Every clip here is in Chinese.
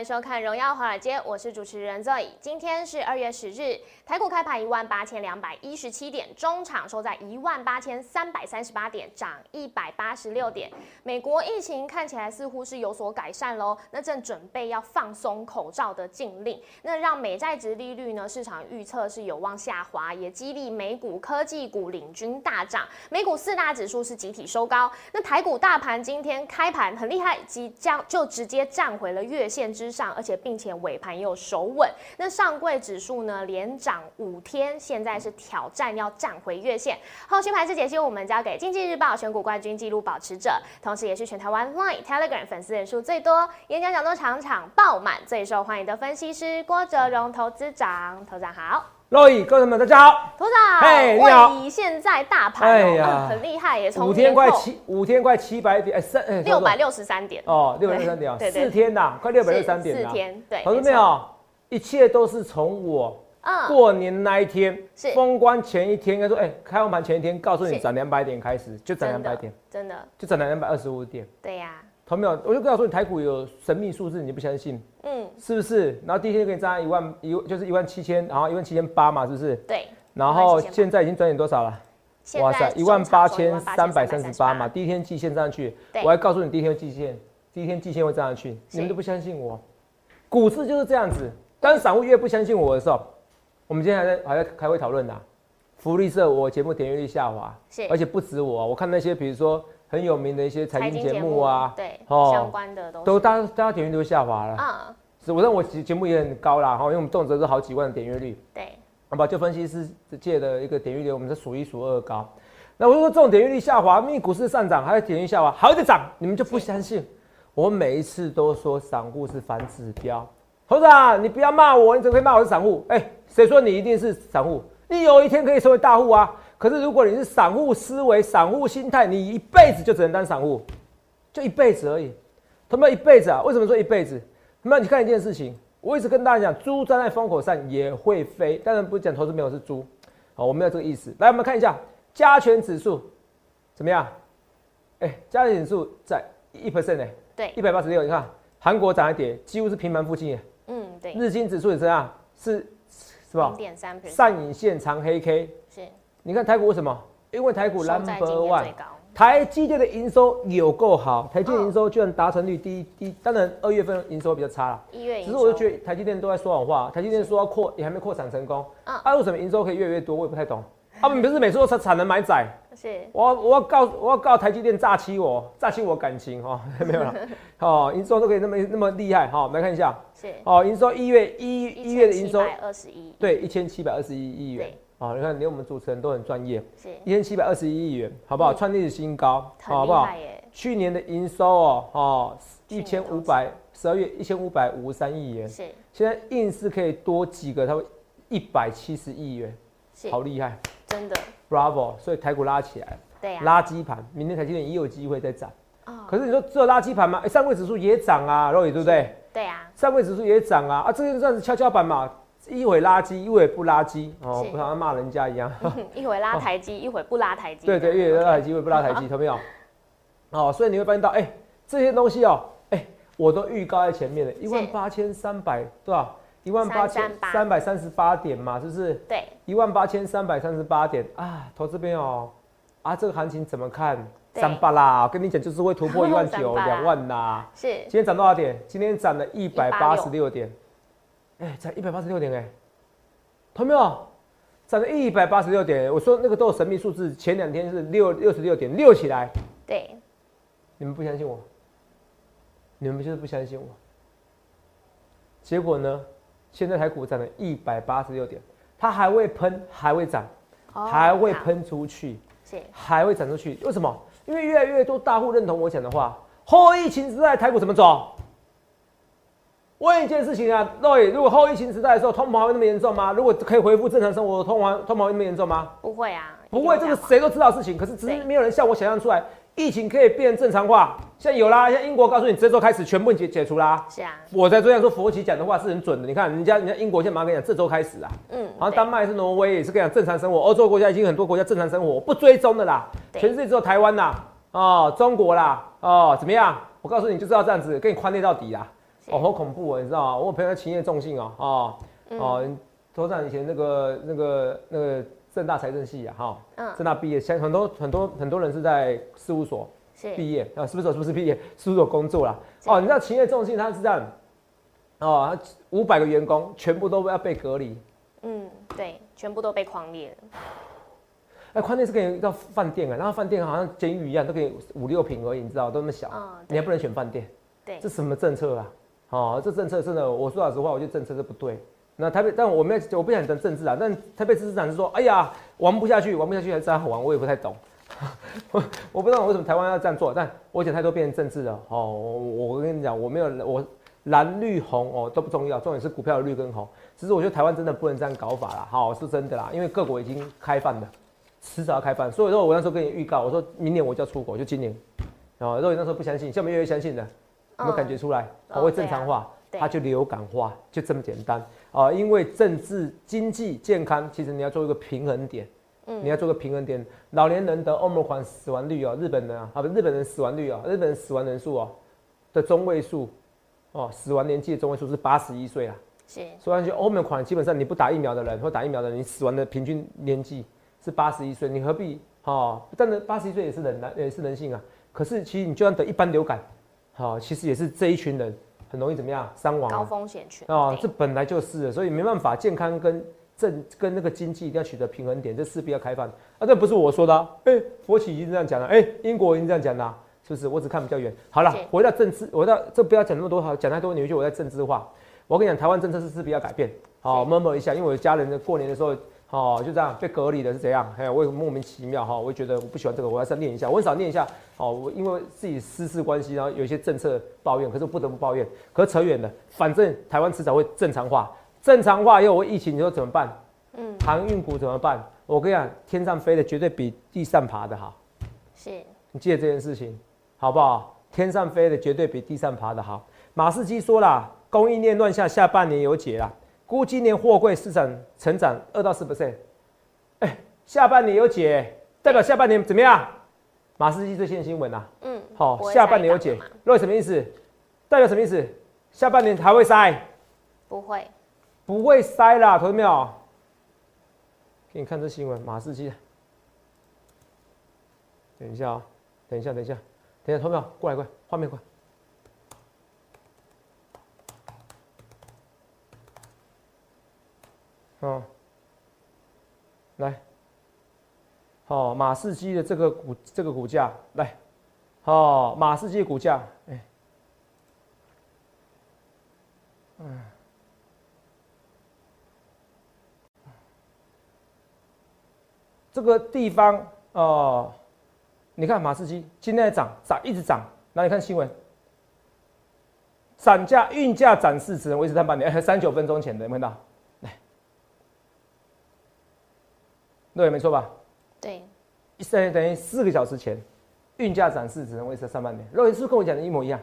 迎收看《荣耀华尔街》，我是主持人 Zoe。今天是二月十日，台股开盘一万八千两百一十七点，中场收在一万八千三百三十八点，涨一百八十六点。美国疫情看起来似乎是有所改善喽，那正准备要放松口罩的禁令，那让美债值利率呢？市场预测是有望下滑，也激励美股科技股领军大涨。美股四大指数是集体收高，那台股大盘今天开盘很厉害，即将就直接站回了。月线之上，而且并且尾盘又守稳。那上柜指数呢，连涨五天，现在是挑战要站回月线。后续排势解析，我们交给经济日报选股冠军记录保持者，同时也是全台湾 Line Telegram 粉丝人数最多、演讲讲座场场爆满、最受欢迎的分析师郭哲荣投资长。投资长好。洛伊，各位朋友们，大家好。头长，哎，你好。现在大盘，哎呀，很厉害耶，从五天快七，五天快七百点，哎，三，六百六十三点。哦，六百六十三点啊，四天呐，快六百六十三点四天，对。同志没有？一切都是从我过年那一天，是封关前一天，应该说，哎，开完盘前一天，告诉你涨两百点开始，就涨两百点，真的，就涨了两百二十五点。对呀。同没有？我就跟他说，你台股有神秘数字，你不相信？嗯，是不是？然后第一天就给你涨一万一，就是一万七千，然后一万七千八嘛，是不是？对。然后现在已经转点多少了？哇塞，一万八千三百三十八嘛。第一天季线上去，我还告诉你第一天季线，第一天季线会上去，你们都不相信我。股市就是这样子，当散户越不相信我的时候，我们今天还在还在开会讨论呢。福利社我节目点阅率下滑，是，而且不止我，我看那些比如说。很有名的一些财经节目啊，对，相关的都都大大家点阅都下滑了啊。是，我认为我节节目也很高啦，哈，因为我们动辄是好几万的点阅率。对，好吧，就分析师界的一个点阅率，我们是数一数二高。那我说这种点阅率下滑，因为股市上涨，还有点阅下滑，还在涨，你们就不相信？我每一次都说散户是反指标，猴子啊，你不要骂我，你怎么可以骂我是散户？哎，谁说你一定是散户？你有一天可以成为大户啊！可是如果你是散户思维、散户心态，你一辈子就只能当散户，就一辈子而已。他们一辈子啊？为什么说一辈子？他们你看一件事情，我一直跟大家讲，猪站在风口上也会飞。当然不是讲投资没有是猪，好，我没有这个意思。来，我们看一下加权指数怎么样？哎，加权指数在一 percent 呢？对，一百八十六。你看韩国涨一点，几乎是平盘附近。嗯，对。日经指数也这样，是是吧？零点三上影线长黑 K。是。你看台股为什么？因为台股 number one，台积电的营收有够好，台积电营收居然达成率第一，第当然二月份营收比较差了。一月只是我就觉得台积电都在说谎话，台积电说要扩也还没扩产成功。啊，为什么营收可以越来越多？我也不太懂。他们不是每次都产产能买窄？是。我我要告我要告台积电诈欺我，诈欺我感情哦，没有了。哦，营收都可以那么那么厉害哈，来看一下。是。哦，营收一月一一月的营收二十一。对，一千七百二十一亿元。好，你看连我们主持人都很专业，是一千七百二十一亿元，好不好？创历史新高，好不好？去年的营收哦，哦，一千五百十二月一千五百五十三亿元，是现在硬是可以多几个，它会一百七十亿元，好厉害，真的，Bravo！所以台股拉起来，对呀，垃圾盘，明天台积电也有机会再涨，哦，可是你说只有垃圾盘吗？哎，上柜指数也涨啊，肉眼对不对？对呀，上柜指数也涨啊，啊，这个算是跷跷板嘛。一会垃圾，一会不垃圾哦，不像骂人家一样。一会拉台机，一会不拉台机。对对，一会拉台机，一会不拉台机，懂没有？哦，所以你会发现到，哎，这些东西哦，哎，我都预告在前面了，一万八千三百多少？一万八千三百三十八点嘛，是不是？对。一万八千三百三十八点啊，投这边哦，啊，这个行情怎么看？三八啦，我跟你讲，就是会突破一万九、两万啦。是。今天涨多少点？今天涨了一百八十六点。哎，才一百八十六点哎，同没有？涨了一百八十六点。我说那个都有神秘数字，前两天是六六十六点六起来。对，你们不相信我，你们就是不相信我。结果呢？现在台股涨了一百八十六点，它还会喷，还会涨，还会喷出去，是还会涨出去。为什么？因为越来越多大户认同我讲的话。后疫情时代，台股怎么走？问一件事情啊，各位，如果后疫情时代的时候，通膨会那么严重吗？如果可以恢复正常生活，通膨通膨会那么严重吗？不会啊，不会，这个谁都知道事情。可是只是没有人像我想象出来，疫情可以变正常化。现在有啦，像英国告诉你，这周开始全部解解除啦。是啊，我在这样说，佛奇讲的话是很准的。你看人家人家英国现在马上跟你讲，这周开始啊，嗯，然后丹麦是挪威也是跟你讲正常生活，欧洲国家已经很多国家正常生活，不追踪的啦。全世界只有台湾啦，哦，中国啦，哦，怎么样？我告诉你，就知道这样子，跟你宽内到底啦。哦，好恐怖哦，你知道吗？我朋友勤业重信哦，哦哦，头长以前那个那个那个正大财政系啊，哈，嗯正大毕业，像很多很多很多人是在事务所是毕业啊，是不是？是不是毕业？事务所工作啦。哦，你知道勤业重信他是这样，哦，五百个员工全部都要被隔离。嗯，对，全部都被框列了。哎，宽店是可以到饭店啊，然后饭店好像监狱一样，都可以五六平而已，你知道，都那么小，嗯，你还不能选饭店，对这，什么政策啊？哦，这政策真的，我说老实话，我觉得政策是不对。那台北，但我没有，我不想讲政治啊。但台北市市长是说，哎呀，玩不下去，玩不下去还是这样玩，我也不太懂。我 我不知道为什么台湾要这样做，但我讲太多变成政治了。哦，我我跟你讲，我没有我蓝绿红哦都不重要，重点是股票的绿跟红。只是我觉得台湾真的不能这样搞法啦，好是真的啦，因为各国已经开放了，迟早要开放。所以说我那时候跟你预告，我说明年我就要出国，就今年。哦，如果你那时候不相信，现在越来越相信的，有没有感觉出来？哦哦，会正常化，它就流感化，就这么简单啊、因为政治、经济、健康，其实你要做一个平衡点，嗯你要做个平衡点。老年人得欧盟款死亡率哦，日本人啊，啊不，日本人死亡率哦，日本人死亡人数哦的中位数哦，死亡年纪的中位数是八十一岁啊。是，所以说欧盟款基本上你不打疫苗的人或打疫苗的人，你死亡的平均年纪是八十一岁，你何必哦？但是八十一岁也是人啊也是人性啊。可是其实你就算得一般流感，好、其实也是这一群人很容易怎么样伤亡高啊。风险群。哦，这本来就是，所以没办法，健康跟政跟那个经济一定要取得平衡点，这势必要开放啊。这不是我说的、啊，哎、佛企已经这样讲了，哎、英国已经这样讲了，是不是？我只看比较远。好了，回到政治，回到这不要讲那么多，好讲太多，你会觉得我在政治化。我跟你讲，台湾政策是势必要改变。好，是摸摸一下，因为我的家人的过年的时候，哦，就这样被隔离的是怎样？哎，我也莫名其妙哈，我也觉得我不喜欢这个，我还是要念一下。我很少念一下，哦，我因为自己私事关系，然后有一些政策抱怨，可是我不得不抱怨。可是扯远了，反正台湾迟早会正常化，正常化以后，我疫情你说怎么办？嗯，航运股怎么办？我跟你讲，天上飞的绝对比地上爬的好，是，你记得这件事情，好不好？天上飞的绝对比地上爬的好。马士基说啦，供应链乱下，下半年有解啦，估今年货柜市场成长二到四 percent，哎，下半年有解，代表下半年怎么样？马士基最新的新闻啊，嗯，好、下半年有解那什么意思？代表什么意思？下半年还会塞？不会，不会塞啦，同学们有？给你看这新闻，马士基。等一下啊、等一下，等一下，等一下，同学们过来，过来，画面过来。哦，来，好、马士基的这个股这个股价来，好、马士基的股价，哎，嗯。这个地方哦、你看马士基今天涨，涨一直涨。那你看新闻，涨价运价展示只能维持三半年，三九分钟前的有没有看到？来，对，没错吧？对，一三等于四个小时前，运价展示只能维持上半年。肉眼是不是跟我讲的一模一样？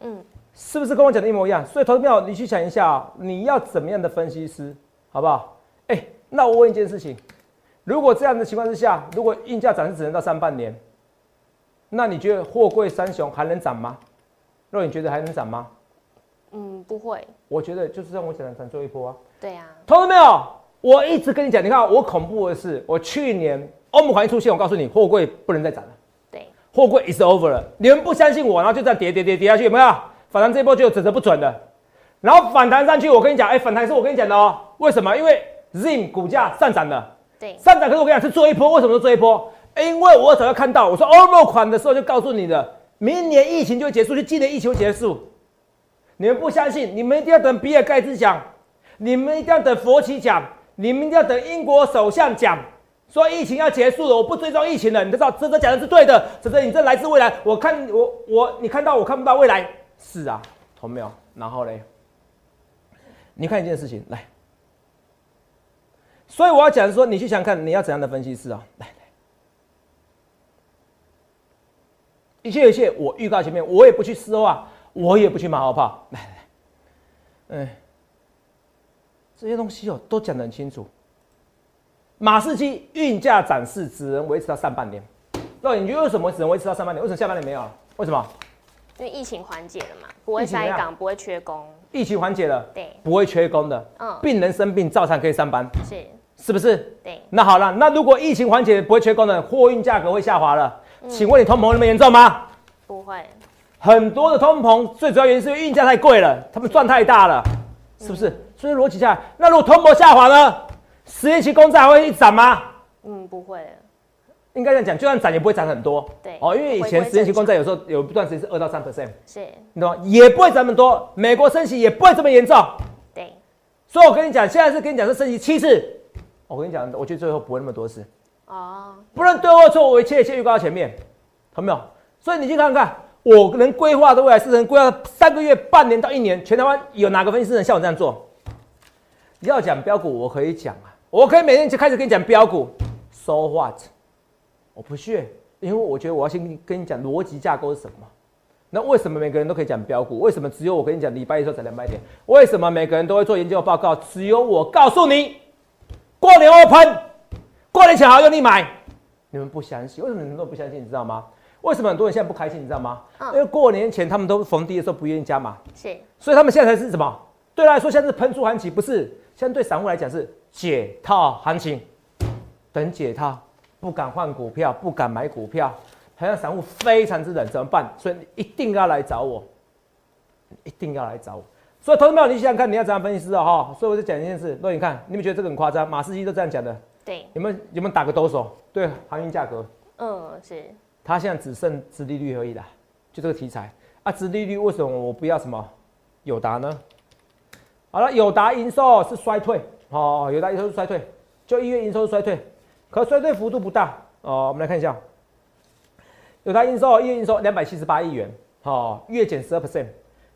嗯，是不是跟我讲的一模一样？所以投资票，你去想一下、啊，你要怎么样的分析师，好不好？哎、那我问一件事情，如果这样的情况之下，如果运价展示只能到上半年，那你觉得货柜三雄还能涨吗？肉眼觉得还能涨吗？嗯，不会，我觉得就是让我讲的涨最后一波啊。对啊，投资没有？我一直跟你讲，你看我恐怖的是，我去年欧盟环一出现，我告诉你，货柜不能再涨了。对，货柜 is over 了，你们不相信我，然后就这样跌跌跌跌下去，有没有？反弹这一波就有准则不准的，然后反弹上去，我跟你讲，哎、反弹是我跟你讲的哦，为什么？因为 Zim 股价上涨了，对，上涨，可是我跟你讲是做一波，为什么是做一波？因为我早就看到，我说欧盟款的时候就告诉你的，明年疫情就会结束，就今年疫情会结束。你们不相信，你们一定要等比尔盖茨讲，你们一定要等佛奇讲，你们一定要等英国首相讲，说疫情要结束了，我不追踪疫情了。你知道这这讲的是对的，这这你这来自未来，我看我我你看到我看不到未来，是啊，同没有？然后嘞，你看一件事情来，所以我要讲说，你去想看你要怎样的分析师啊、来来，一切一切，我预告前面，我也不去事后啊，我也不去马后炮，来来，来，嗯，这些东西哦都讲得很清楚。马士基运价展示只能维持到上半年，那你觉得为什么只能维持到上半年？为什么下半年没有了？为什么？因为疫情缓解了嘛，不会疫情怎样塞港，不会缺工，疫情缓解了，对，不会缺工的，嗯，病人生病照常可以上班，是，是不是？对，那好了，那如果疫情缓解不会缺工的，货运价格会下滑了，嗯请问你通膨那么严重吗？不会，很多的通膨最主要原因是因为运价太贵了，他们赚太大了，是不是？所以逻辑下来，那如果通膨下滑呢？十年期公债还会一涨吗？嗯，不会，应该这样讲，就算涨也不会涨很多。对哦，因为以前十年期公债有时候有一段时间是二到三 percent，是，你懂吗？也不会涨很多，美国升息也不会这么严重。对，所以我跟你讲，现在是跟你讲是升息七次，我跟你讲，我觉得最后不会那么多次，哦，不论对或错，我一切一切预告到前面，懂没有？所以你去看看，我能规划的未来是能规划三个月、半年到一年，全台湾有哪个分析师能像我这样做？要讲标股，我可以讲啊，我可以每天就开始跟你讲标股，so what？我不屑，因为我觉得我要先跟你讲逻辑架构是什么。那为什么每个人都可以讲标股？为什么只有我跟你讲礼拜一的时候才两百点？为什么每个人都会做研究报告？只有我告诉你，过年会喷，过年前好用力买。你们不相信？为什么你们都不相信？你知道吗？为什么很多人现在不开心？你知道吗？嗯因为过年前他们都逢低的时候不愿意加码，是，所以他们现在才是什么？对他来说，现在是喷出行情，不是？现在对散户来讲是解套行情，等解套，不敢换股票，不敢买股票，好像散户非常之冷，怎么办？所以你一定要来找我，一定要来找我。所以，投资朋友，你想想看，你要怎样分析师啊？哈，所以我就讲一件事。若你看，你们觉得这个很夸张？马士基都这样讲的，对，有没有有没有打个抖手？对航运价格，嗯，是，它现在只剩殖利率而已啦，就这个题材啊，殖利率为什么我不要什么友达呢？好了，友达营收是衰退，哦，友达营收是衰退，就一月营收是衰退，可衰退幅度不大哦。我们来看一下，友达营收一月营收两百七十八亿元，哦，月减十二 percent，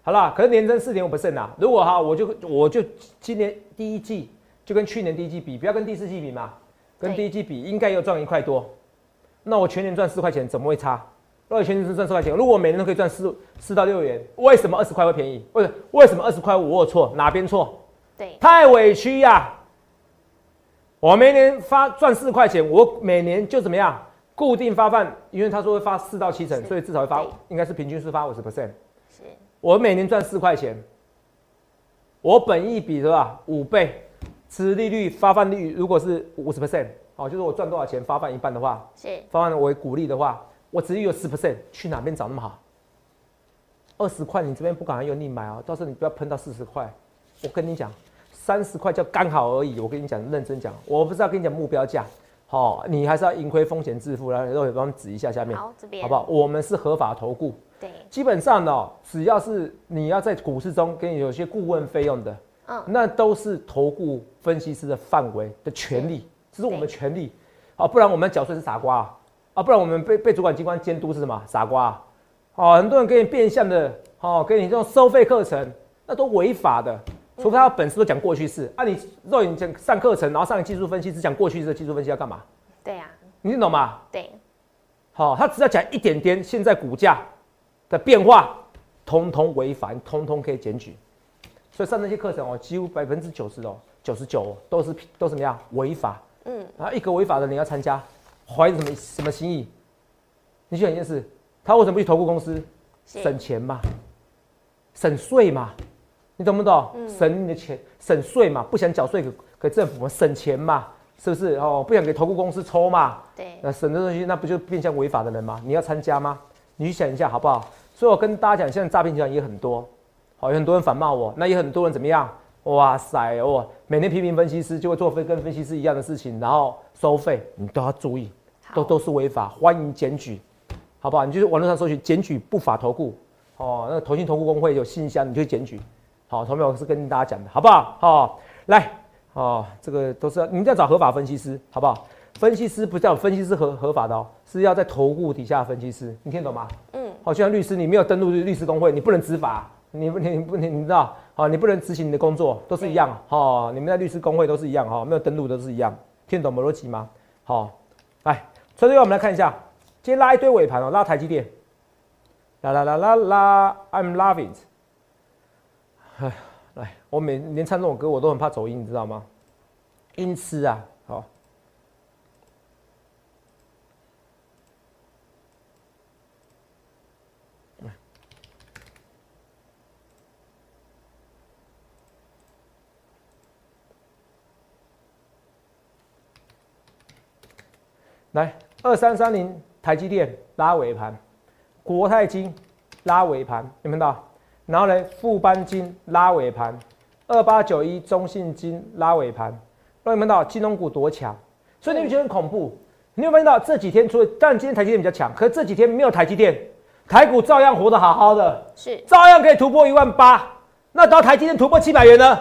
好啦，可是年增四点五 percent 啊。如果哈，我就我就今年第一季就跟去年第一季比，不要跟第四季比嘛，跟第一季比应该又赚一块多。那我全年赚四块钱，怎么会差？如果全年是赚四块钱，如果我每年都可以赚四四到六元，为什么二十块会便宜？为为什么二十块五我有错？哪边错？对，太委屈呀、我每年发赚四块钱，我每年就怎么样？固定发放，因为他说会发四到七成，所以至少会发对，应该是平均是发五十 percent。是，我每年赚四块钱，我本益比是吧？五倍，持利率发放率如果是五十 percent，哦，就是我赚多少钱发放一半的话，是，发放为股利的话，我只有十 percent，去哪边找那么好？二十块你这边不敢用力买啊，到时候你不要喷到四十块。我跟你讲，三十块叫刚好而已。我跟你讲，认真讲，我不是要跟你讲目标价，好、你还是要盈亏风险自负。来，肉也帮我们指一下下面，好，这边，好不好？？我们是合法投顾，对，基本上呢、哦，只要是你要在股市中给你有些顾问费用的，嗯，那都是投顾分析师的范围的权利，这是我们权利啊，不然我们缴税是傻瓜啊，啊，不然我们被被主管机关监督是什么傻瓜啊？哦，很多人给你变相的，哦，给你这种收费课程，那都违法的，除非他本事都讲过去式。啊你，若你讲上课程，然后上技术分析，只讲过去式的技术分析要干嘛？对呀，你听懂吗？对，好、他只要讲一点点现在股价的变化，通通违法，通通可以检举。所以上那些课程哦，几乎百分之九十哦，九十九都是都什么样违法。嗯，然后一个违法的你要参加，怀着什么什么心意？你想一件事，他为什么不去投顾公司，省钱嘛，省税嘛？你懂不懂？省你的钱，省税嘛，不想缴税给给政府嘛，省钱嘛，是不是？哦，不想给投顾公司抽嘛，对，那省的东西，那不就变相违法的人吗？你要参加吗？你去想一下好不好？所以我跟大家讲，现在诈骗集团也很多，好，有很多人反骂我，那也很多人怎么样？哇塞，哦，每天批评分析师就会做跟分析师一样的事情，然后收费，你都要注意，都都是违法，欢迎检举，好不好？你就是网络上搜寻检举不法投顾，哦，那个投信投顾工会有信箱，你就去检举，好，同学我是跟大家讲的，好不好？好，来，哦，这个都是要你们要找合法分析师，好不好？分析师不叫分析师合合法的哦，是要在投顾底下分析师，你听得懂吗？嗯，好，就像律师，你没有登录律师工会，你不能执法，你不你不你你知道，好，你不能执行你的工作，都是一样，哈，你们在律师工会都是一样，哈，没有登录都是一样，听得懂逻辑吗？好，来，所以我们来看一下，今天拉一堆尾盘哦，拉台积电，啦啦啦啦啦，I'm loving it，哎，来，我每连唱这种歌我都很怕走音，你知道吗？音痴啊，好。来二三三零台积电拉尾盘，国泰金拉尾盘，有没有看到？然后呢，富邦金拉尾盘，二八九一中信金拉尾盘，有没有看到金融股多强？所以你们觉得很恐怖。你有没有发现到这几天除了，但今天台积电比较强，可是这几天没有台积电，台股照样活得好好的，是照样可以突破一万八。那到台积电突破七百元呢？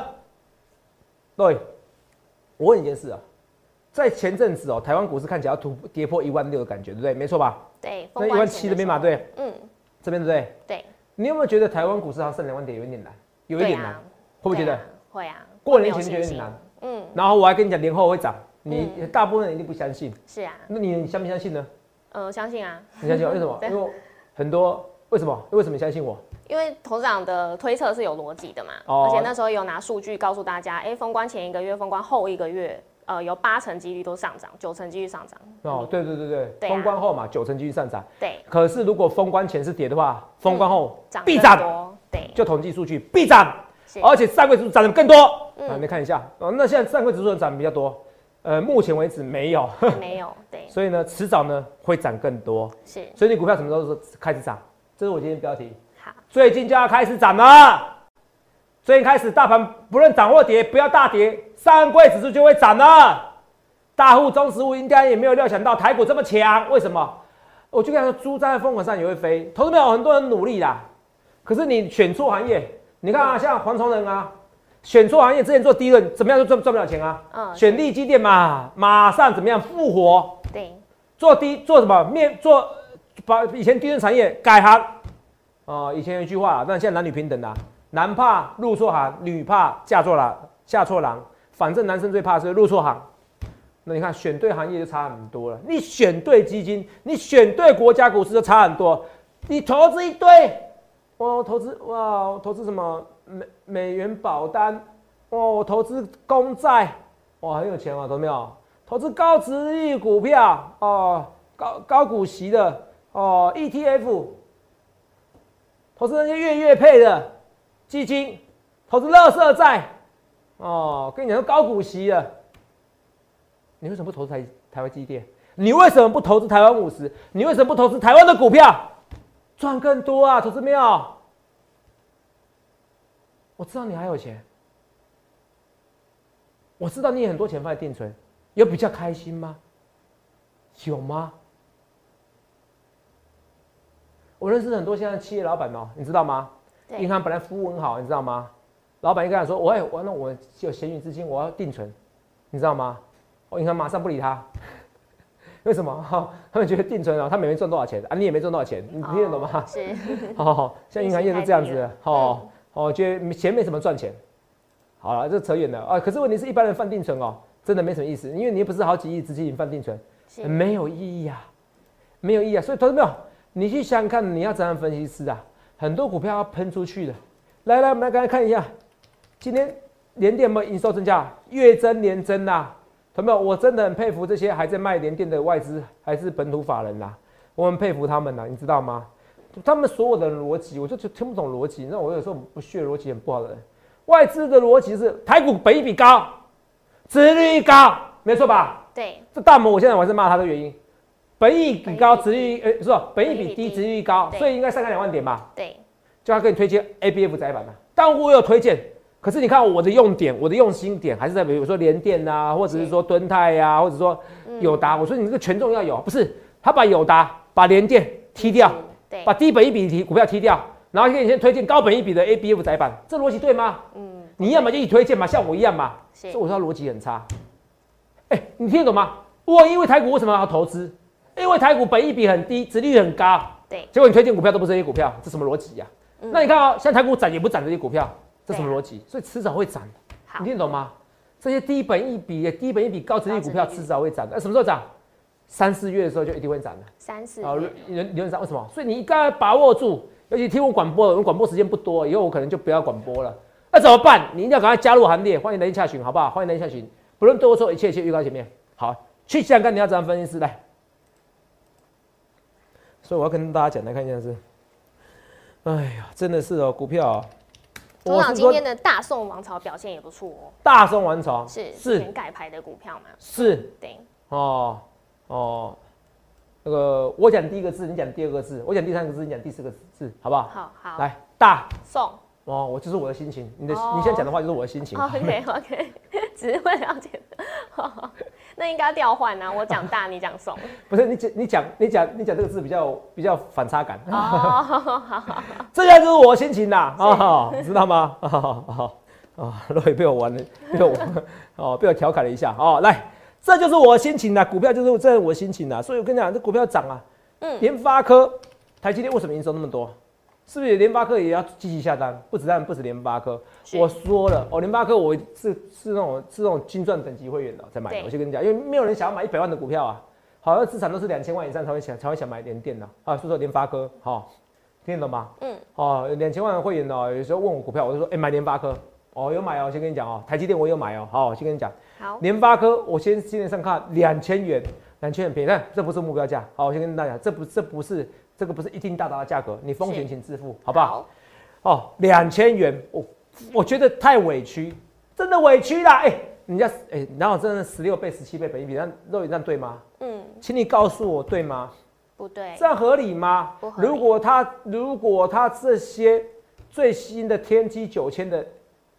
对，我问你一件事啊，在前阵子哦，台湾股市看起来要突跌破一万六的感觉，对不对？没错吧？对，那一万七这边嘛，对，嗯，这边对不对？对，你有没有觉得台湾股市好像剩两万点有一点难，有一点难，啊。会不会觉得？会啊，过年前会没有信心觉得很难，嗯，然后我还跟你讲年后会涨，你大部分人一定不相信，是啊，那你你相不相信呢？呃，相信啊，你相信我为什么？因为很多为什么？为什么相信我？因为头长的推测是有逻辑的嘛，哦。而且那时候有拿数据告诉大家，哎、封关前一个月、封关后一个月，呃，有八成几率都上涨，九成几率上涨。哦，对对对对，封关后嘛，九成继续上涨。对，可是如果封关前是跌的话，封关后涨必涨，对，就统计数据必涨，而且上柜指数涨得更多。嗯啊，你看一下，哦，那现在上柜指数涨得比较多，呃，目前为止没有，还没有，对，所以呢，迟早呢会涨更多。是所以你股票什么时候开始涨？这是我今天标题，好，最近就要开始涨了。最近开始，大盘不论涨或跌，不要大跌，上柜指数就会涨了。大户、中实物应该也没有料想到台股这么强，为什么？我就跟他说，猪站在风口上也会飞。投资朋友很多人努力啦，可是你选错行业，你看啊，像黄崇仁啊，选错行业，之前做低润，怎么样就赚赚不了钱啊？嗯，选利基电嘛，马上怎么样复活？对，做低做什么面做把以前低润产业改行哦，以前有一句话，但现在男女平等啦，男怕入错行，女怕嫁错郎嫁错郎，反正男生最怕是入错行。那你看选对行业就差很多了，你选对基金，你选对国家股市就差很多。你投资一堆，哇，我投资哇，我投资什么美美元保单，哇，我投资公债，哇，很有钱啊，懂没有？投资高值率股票哦，高高股息的哦，ETF，投资那些月月配的基金，投资乐色债哦，跟你讲高股息的，你为什么不投资台台湾基电？你为什么不投资台湾五十？你为什么不投资台湾的股票？赚更多啊，投资没有？我知道你还有钱，我知道你有很多钱放在定存，有比较开心吗？有吗？我认识很多现在企业老板哦，你知道吗？对银行本来服务很好，你知道吗？老板一跟他说：“我哎，我那我有闲余资金，我要定存，你知道吗？”我银行马上不理他，为什么？哈，他们觉得定存啊，他每年赚多少钱啊？你也没赚多少钱，你听得懂吗？哦是，哦，像银行业是这样子的，哦嗯哦，觉得钱没什么赚钱。好了，这扯远了啊。可是问题是一般人放定存哦，真的没什么意思，因为你又不是好几亿资金放定存，是，没有意义啊，没有意义啊。所以投资没有，你去想想看，你要怎样分析师啊？很多股票要喷出去的。来来，我们来刚才看一下，今天联电有没有营收增加？月增年增啊，同没有？我真的很佩服这些还在卖联电的外资还是本土法人啦、我很佩服他们呐、你知道吗？他们所有的逻辑，我就就听不懂逻辑。那我有时候不屑逻辑很不好的人，外资的逻辑是台股本益比高，殖利率高，没错吧？对，这大摩我现在我还是骂他的原因，本益比高，殖本利率呃是吧？本益比低，本益比低殖利率高，所以应该上看两万点吧？对，就他给你推荐 A B F 窄板嘛。但我有推荐，可是你看我的用点，我的用心点还是在比如说联电啊，或者是说敦泰呀、或者说友达。我说你这个权重要有，不是他把友达、把联电踢掉，对，把低本益比提股票踢掉，然后给你先推荐高本益比的 A B F 窄板，这逻辑对吗？嗯，你要么就一推荐嘛，像我一样嘛。是所以我说他逻辑很差。哎、你听得懂吗？我因为台股为什么要投资？因为台股本益比很低，殖利率很高。对，结果你推荐股票都不是这些股票，这什么逻辑呀？嗯那你看啊、现在台股涨也不涨这些股票，这什么逻辑？所以迟早会涨，好你，听得懂吗？这些低本益比、低本益比高殖利率股票迟早会涨的。那什么时候涨？三四月的时候就一定会涨的。三四啊，月理论理论上为什么？所以你应该把握住，尤其听我广播，我广播时间不多，以后我可能就不要广播了。那怎么办？你一定要赶快加入行列，欢迎来电洽询，好不好？欢迎来电洽询，不论多或错，一切一切预告前面。好，去想想看你要怎样分析师来。所以我要跟大家简单看一件事。哎呀，真的是哦，股票、啊，董事长今天的大宋王朝表现也不错哦，大宋王朝是是前盖牌的股票嘛？是对，哦哦，那个我讲第一个字，你讲第二个字；我讲第三个字，你讲第四个字，好不好？好好来，大宋。哦，我就是我的心情，你的、哦你现在讲的话就是我的心情。OK OK，只是为了解。那应该调换啊，我讲大，你讲怂。不是你讲你讲你讲你讲这个字比较比较反差感，哦，好 好好，这下就是我心情啦，哦，知道吗？哦哦哦，若雨被我玩了，被我哦被我调侃了一下哦，来，这就是我的心情啦，股票就是这是我的心情啦，所以我跟你讲，这股票涨啊，嗯联发科、台积电为什么营收那么多？是不是联发科也要积极下单？不止但不止联发科，我说了哦，联发科我是是那种是那种金钻等级会员的才买的。我先跟你讲，因为没有人想要买一百万的股票啊，好像资产都是两千万以上才会想才会想买联电的。啊。说说联发科，好、听得懂吗？嗯，哦，两千万的会员哦，有时候问我股票，我就说，哎、买联发科，哦，有买哦，先跟你讲哦，台积电我有买哦，好，我先跟你讲，好，联发科我先今天上看两千元，两千元便宜，但这不是目标价，好，我先跟大家讲，这不这不是这个不是一定到达的价格，你风险是请自负，好不好？哦，两千元，我我觉得太委屈，真的委屈啦！哎、人家哎，然后真的十六倍、十七倍本益比，那肉眼这样对吗？嗯，请你告诉我对吗？不对这，样合理吗如果他如果他这些最新的天玑九千的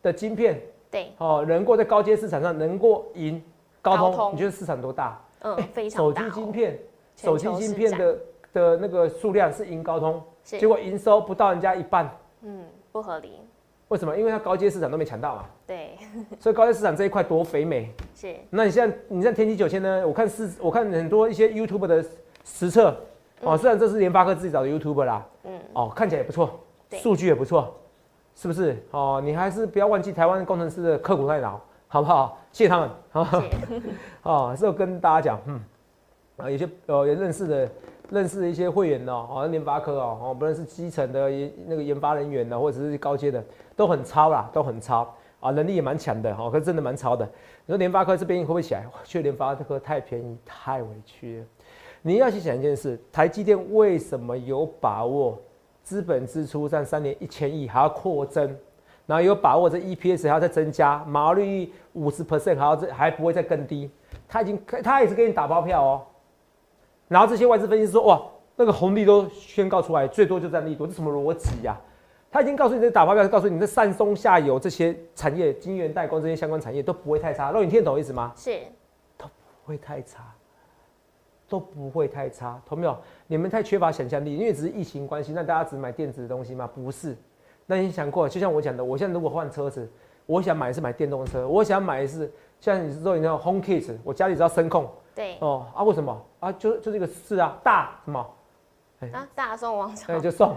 的晶片对，哦，能够在高阶市场上能够赢高通，高通你觉得市场多大？嗯，非常大手机晶片，手机晶片的的那个数量是赢高通，是结果营收不到人家一半，嗯不合理，为什么？因为它高阶市场都没抢到嘛。对，所以高阶市场这一块多肥美。是那你现在你像天玑九千呢？我看是，我看很多一些 YouTube 的实测哦，虽然这是联发科自己找的 YouTube 啦，嗯哦，看起来也不错，对数据也不错，是不是？哦，你还是不要忘记台湾工程师的刻苦耐劳，好不好？谢谢他们。哦，是，哦，是有跟大家讲，嗯，啊，有些呃也认识的。认识的一些会员哦，好像联发科哦，哦，不论是基层的研那个研发人员呢，或者是高阶的，都很超啦，都很超啊，能力也蛮强的哦，可是真的蛮超的。你说联发科这边会不会起来？我觉得联发科太便宜，太委屈了。你要去想一件事，台积电为什么有把握资本支出占三年一千亿还要扩增，然后有把握这 EPS 还要再增加，毛利率五十 percent 还要再还不会再更低？他已经他也是给你打包票哦。然后这些外资分析师说，哇，那个红利都宣告出来，最多就占利多，这什么逻辑呀？他已经告诉你这打包票，告诉你这上中下游这些产业、晶圆代工这些相关产业都不会太差。肉，你听得懂我意思吗？是，都不会太差，都不会太差，懂没有？你们太缺乏想象力，因为只是疫情关系，那大家只买电子的东西吗？不是。那你想过，就像我讲的，我现在如果换车子，我想买的是买电动车，我想买的是像你说你那种 Home Kit，我家里只要声控对，哦啊，为什么啊？就就这个是啊，大什么？啊，大宋王朝哎，，就送。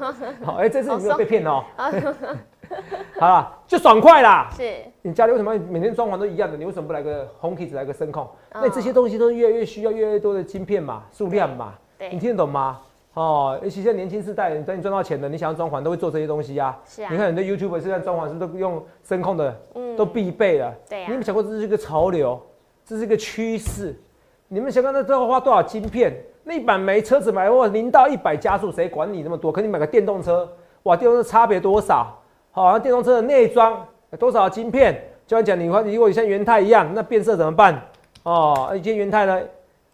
好，哎，这次你没有哦被骗哦。好了，就爽快啦。是，你家里为什么每天装潢都一样的？你为什么不来个 Home Kit 来个声控？嗯那这些东西都是越来越需要越来越多的晶片嘛，数量嘛，对你听得懂吗？哦，尤其现在年轻世代，等你赚到钱了，你想要装潢都会做这些东西啊。是啊你看很多 YouTube 现在装潢是不是都用声控的，嗯都必备了。对啊你有没有想过这是一个潮流，这是一个趋势？你们想看那最后花多少晶片？那一版没车子买或零到一百加速，谁管你那么多？可你买个电动车，哇，电动车差别多少？好、像电动车的内装多少晶片？就像讲你如果你像元泰一样，那变色怎么办？哦，一些元泰呢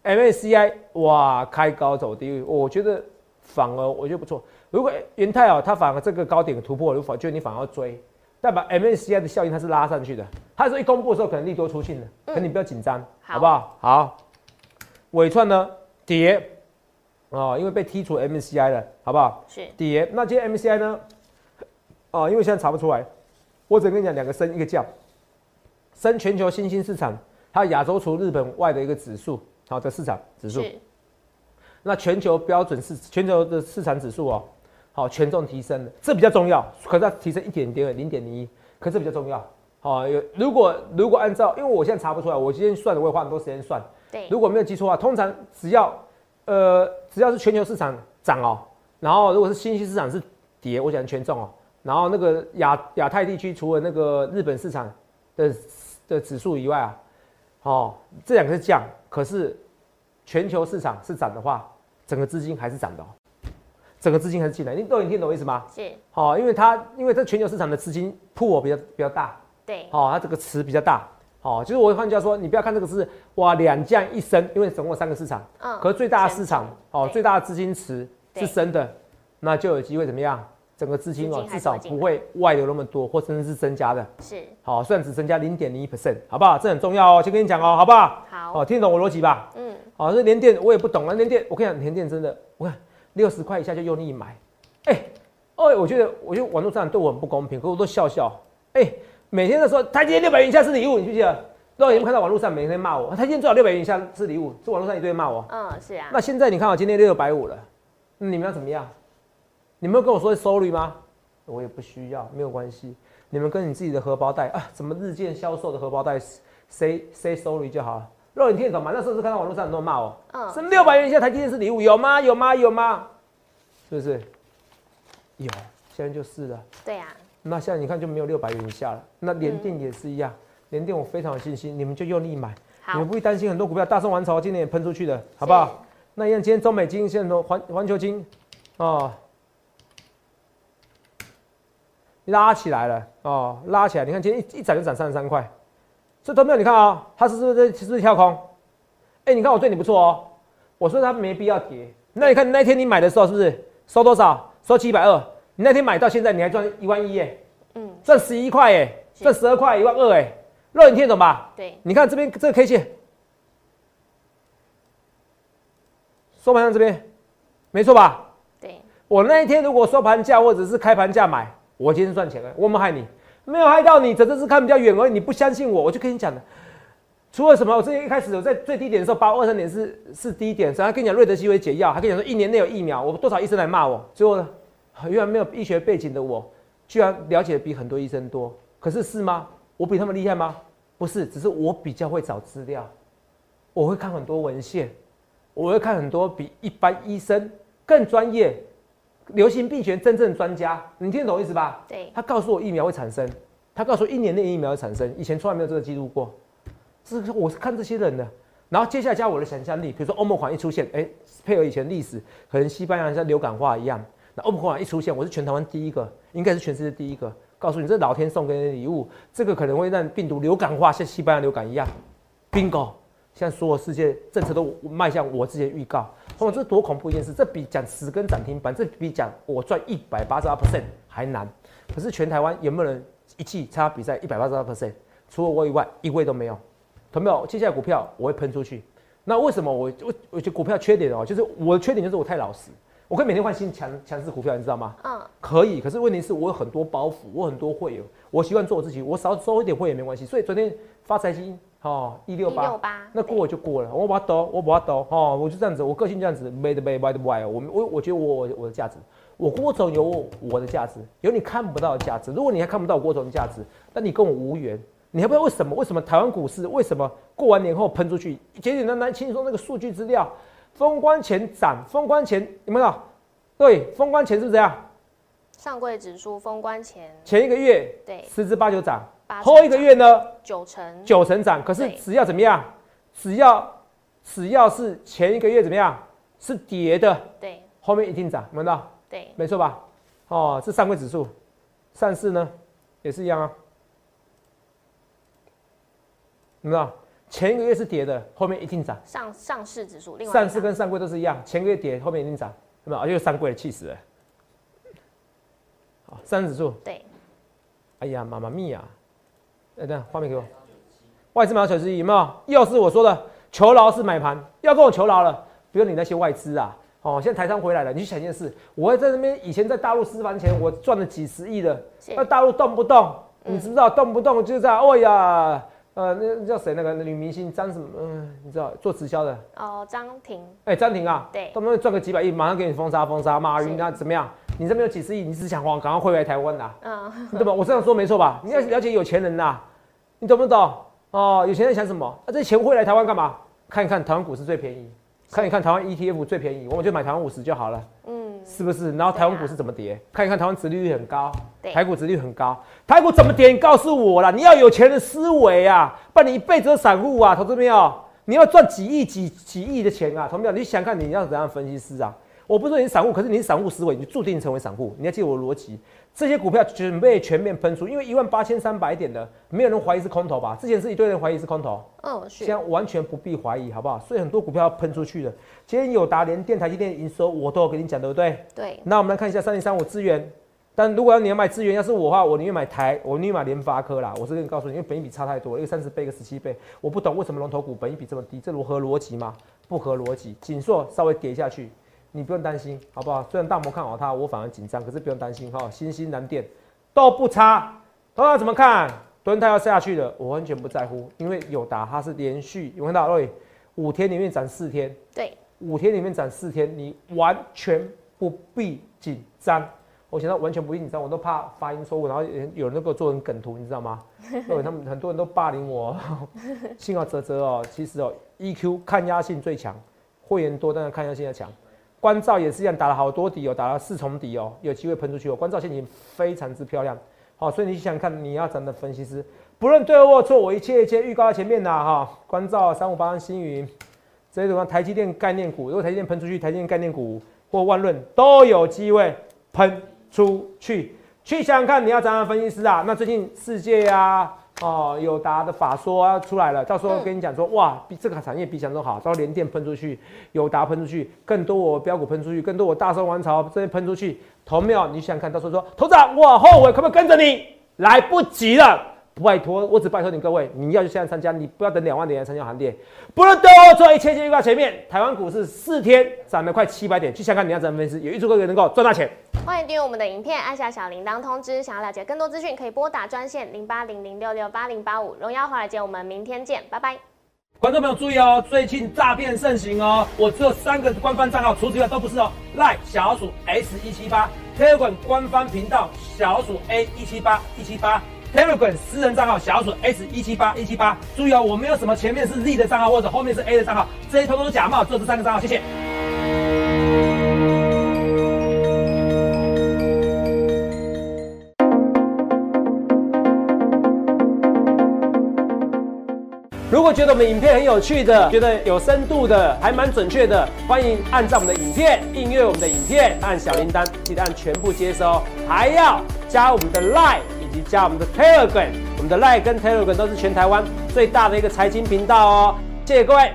，MACI 哇开高走低，我觉得反而我觉得不错。如果元泰哦，它反而这个高点突破，我觉得你反而要追，代表 MSCI 的效应它是拉上去的。它说一公布的时候可能利多出尽了，可你不要紧张，好好不好？好，尾串呢跌哦，因为被剔除 MSCI 了，好不好？是，跌。那今天 MSCI 呢？哦，因为现在查不出来，我只跟你讲两个升一个降，升全球新兴市场，还有亚洲除日本外的一个指数，好的市场指数。是，那全球标准市全球的市场指数哦，好权重提升了，这比较重要。可是它提升一点点，零点零一，可是比较重要。好，有如果如果按照，因为我现在查不出来，我今天算的我也花很多时间算。对，如果没有记错的话，通常只要呃只要是全球市场涨哦，然后如果是新兴市场是跌，我讲权重哦，然后那个亚亚太地区除了那个日本市场的的指数以外啊，哦这两个是降，可是全球市场是涨的话，整个资金还是涨的哦，整个资金还是进来，你都你听懂我意思吗？是，好、因为它因为这全球市场的资金铺我比较比较大，对，哦，它这个池比较大，好，就是我换句话说，你不要看这个是哇两降一升，因为总共三个市场，嗯可是最大的市场哦，最大的资金池是升的，那就有机会怎么样？整个资金哦至少不会外流那么多，或甚至是增加的。是好，虽然只增加零点零一 percent，好不好？这很重要哦，先跟你讲哦，好不好？好，哦，听得懂我逻辑吧？嗯，好，这联电我也不懂了，联电我跟你讲，联电真的，我看六十块以下就用力买，哎、哦，我觉得我觉得网络上对我很不公平，可我都笑笑，哎、每天都说台积电六百元以下是礼物，你记不记得？不知道有没有看到网络上每天骂我，台积电最好六百元以下是礼物，这网络上一堆骂我。嗯，是啊，那现在你看我今天六百五了，那你们要怎么样？你们要跟我说收率吗？我也不需要，没有关系。你们跟你自己的荷包袋啊，怎么日渐销售的荷包袋，say say sorry 就好了。肉眼听得懂吗？那时候是看到网络上很多人骂我，嗯，是六百元以下台积电是礼物，有吗？有吗？有吗？是不是？有，现在就是了。对啊，那现在你看就没有六百元以下了。那联嗯电也是一样，联电我非常有信心，你们就用力买，你好们，不会担心很多股票大宋王朝今年也喷出去的，好不好？那一样，今天中美金现在都环环球金哦，拉起来了哦，拉起来，你看今天一一涨就涨三十三块，所以都没有你看啊、它是不是是不是跳空？哎、你看我对你不错哦，我说它没必要跌。那你看那天你买的时候是不是？收多少？收七百二，你那天买到现在你还赚一万一耶，嗯，赚十一块耶，赚十二块一万二哎，肉你听得懂吧？对，你看这边这个 K 线，收盘上这边，没错吧？对，我那一天如果收盘价或者是开盘价买，我今天赚钱了，我没害你，没有害到你，只是看比较远而已。你不相信我，我就跟你讲了。除了什么？我之前一开始我在最低点的时候，八二三点是是低点，然后跟你讲瑞德西韦解药，还跟你讲说一年内有疫苗，我多少医生来骂我，结果呢，原来没有医学背景的我，居然了解的比很多医生多。可是是吗？我比他们厉害吗？不是，只是我比较会找资料，我会看很多文献，我会看很多比一般医生更专业、流行病学真正专家。你听得懂我意思吧？对，他告诉我疫苗会产生，他告诉我一年内疫苗会产生，以前从来没有这个记录过。这是我是看这些人的，然后接下来加我的想象力，比如说欧盟款一出现，哎、配合以前历史，可能西班牙像流感化一样，那欧盟款一出现，我是全台湾第一个，应该是全世界第一个，告诉你这老天送给你的礼物，这个可能会让病毒流感化，像西班牙流感一样，bingo。现在所有世界政策都迈向我之前预告，哦，这多恐怖一件事！这比讲十根涨停板，这比讲我赚一百八十二 percent 还难。可是全台湾有没有人一季参加比赛一百八十二 percent？除了我以外，一位都没有。同没有？接下来股票我会喷出去。那为什么我我我觉得股票缺点哦，就是我的缺点就是我太老实，我可以每天换新强强势股票，你知道吗？嗯，可以，可是问题是我有很多包袱，我很多会员，我习惯做我自己，我少收一点会员没关系。所以昨天发财金哦一六一八，那过我就过了，我把它抖，我把它抖，哦，我就这样子，我个性这样子，made the way，我我我觉得我我我的价值，我郭总有我我的价值，有你看不到的价值。如果你还看不到我郭总的价值，那你跟我无缘。你还不知道为什么？为什么台湾股市为什么过完年后喷出去？简简单单轻松那个数据资料，封关前涨，封关前有没有？对，封关前是不是这样，上柜指数封关前前一个月对十之八九涨，八后一个月呢九成，九成涨，可是只要怎么样，只要只要是前一个月怎么样是跌的，对后面一定涨，有没有看到？对，没错吧？哦，是上柜指数，上市呢也是一样啊，有没有？前一个月是跌的，后面一定涨。上上市指数，另外上市跟上柜都是一样，前个月跌，后面一定涨，有没有？啊又上柜了，气死了。好，上市指数，对哎呀，妈妈咪呀！哎，等一下画面给我。外资买九十一有没有？又是我说的，求饶是买盘，要跟我求饶了，不用你那些外资啊。哦，现在台商回来了，你去想一件事，我在那边以前在大陆私房钱，我赚了几十亿的，是那大陆动不动，嗯你知不知道动不动就在，哦呀，呃，那那叫谁那个女明星张什么？嗯、你知道做直销的，哦，张婷哎、张婷啊，对动不动赚个几百亿，马上给你封杀封杀，马云啊怎么样？你这边有几十亿，你只想往，赶快汇回来台湾呐、嗯，你懂吗？我这样说没错吧？你要了解有钱人呐、你懂不懂？哦，有钱人想什么？啊，这钱汇来台湾干嘛？看一看台湾股市最便宜，看一看台湾 ETF 最便宜，我们就买台湾五十就好了，嗯，是不是？然后台湾股市怎么跌？看一看台湾殖利率很高，台股殖利率很高，台股怎么跌？你告诉我啦！你要有钱的思维啊，不然你一辈子都散户啊，投资没有？你要赚几亿、几几亿的钱啊，同没有？你想看你要怎样分析师啊？我不是说你是散户，可是你是散户思维，你就注定成为散户。你要记得我的逻辑，这些股票准备全面喷出，因为一万八千三百点的，没有人怀疑是空头吧？之前是一堆人怀疑是空头，嗯，现在完全不必怀疑，好不好？所以很多股票要喷出去的。今天友达、联电、台积电营收我都有跟你讲，对不对？对。那我们来看一下三零三五资源。但如果要你要买资源，要是我的话，我宁愿买台，我宁愿买联发科啦。我是跟你告诉你，因为本益比差太多，一个三十倍，一个十七倍，我不懂为什么龙头股本益比这么低，这如何逻辑吗？不合逻辑。锦硕稍微跌下去，你不用担心，好不好？虽然大摩看好它，我反而紧张，可是不用担心哈。新兴南电都不差，大家怎么看？蹲它要下去了，我完全不在乎，因为友达它是连续，有看到对，五天里面涨四天，对，五天里面涨四天，你完全不必紧张。我现在完全不紧张，我都怕发音错误，然后有人给我做成梗图，你知道吗？对，他们很多人都霸凌我。幸好泽泽哦，其实哦，EQ 抗压性最强，会员多，但是抗压性要强。关照也是一样，打了好多底哦，打了四重底哦，有机会喷出去哦。关照现在非常之漂亮，好，所以你想想看，你要怎的分析师，不论对或错，我一切一切预告在前面的哈。关照三五八星云，这些什么台积电概念股，如果台积电喷出去，台积电概念股或万润都有机会喷。出去去想想看，你要怎的分析师啊？那最近世界呀，哦，友达的法说啊出来了，到时候跟你讲说，哇，比这个产业比想中好，到连电喷出去，友达喷出去，更多我标股喷出去，更多我大圣王朝这些喷出去，投票你想想看到时候说，头长，我后悔可不可以跟着你？来不及了。拜托，我只拜托你各位，你要就现在参加，你不要等两万点来参加行列。不论对我做一切预告前面，台湾股市四天涨了快七百点，去想看你要怎么分析，有预祝各位能够赚大钱。欢迎订阅我们的影片，按下小铃铛通知。想要了解更多资讯，可以拨打专线零八零零六六八零八五。荣耀华尔街，我们明天见，拜拜。观众朋友注意哦，最近诈骗盛行哦，我只有三个官方账号，除此之外都不是哦。赖小鼠 S 一七八，Telegram 官方频道小鼠 A 一七八一七八。Telegram 私人账号小鼠 S 一七八一七八，注意哦，我没有什么前面是 Z 的账号或者后面是 A 的账号，这些通通是假冒，只有这三个账号，谢谢。如果觉得我们影片很有趣的，觉得有深度的，还蛮准确的，欢迎按照我们的影片订阅我们的影片，按小铃铛，记得按全部接收，还要加我们的 Line。加我们的 Telegram，我们的 Line 跟 Telegram 都是全台湾最大的一个财经频道哦，谢谢各位。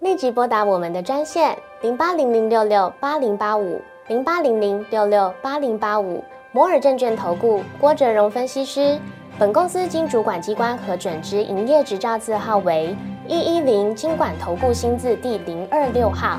立即拨打我们的专线零八零零六六八零八五零八零零六六八零八五摩尔证券投顾郭哲荣分析师。本公司经主管机关核准之营业执照字号为一一零金管投顾新字第零二六号。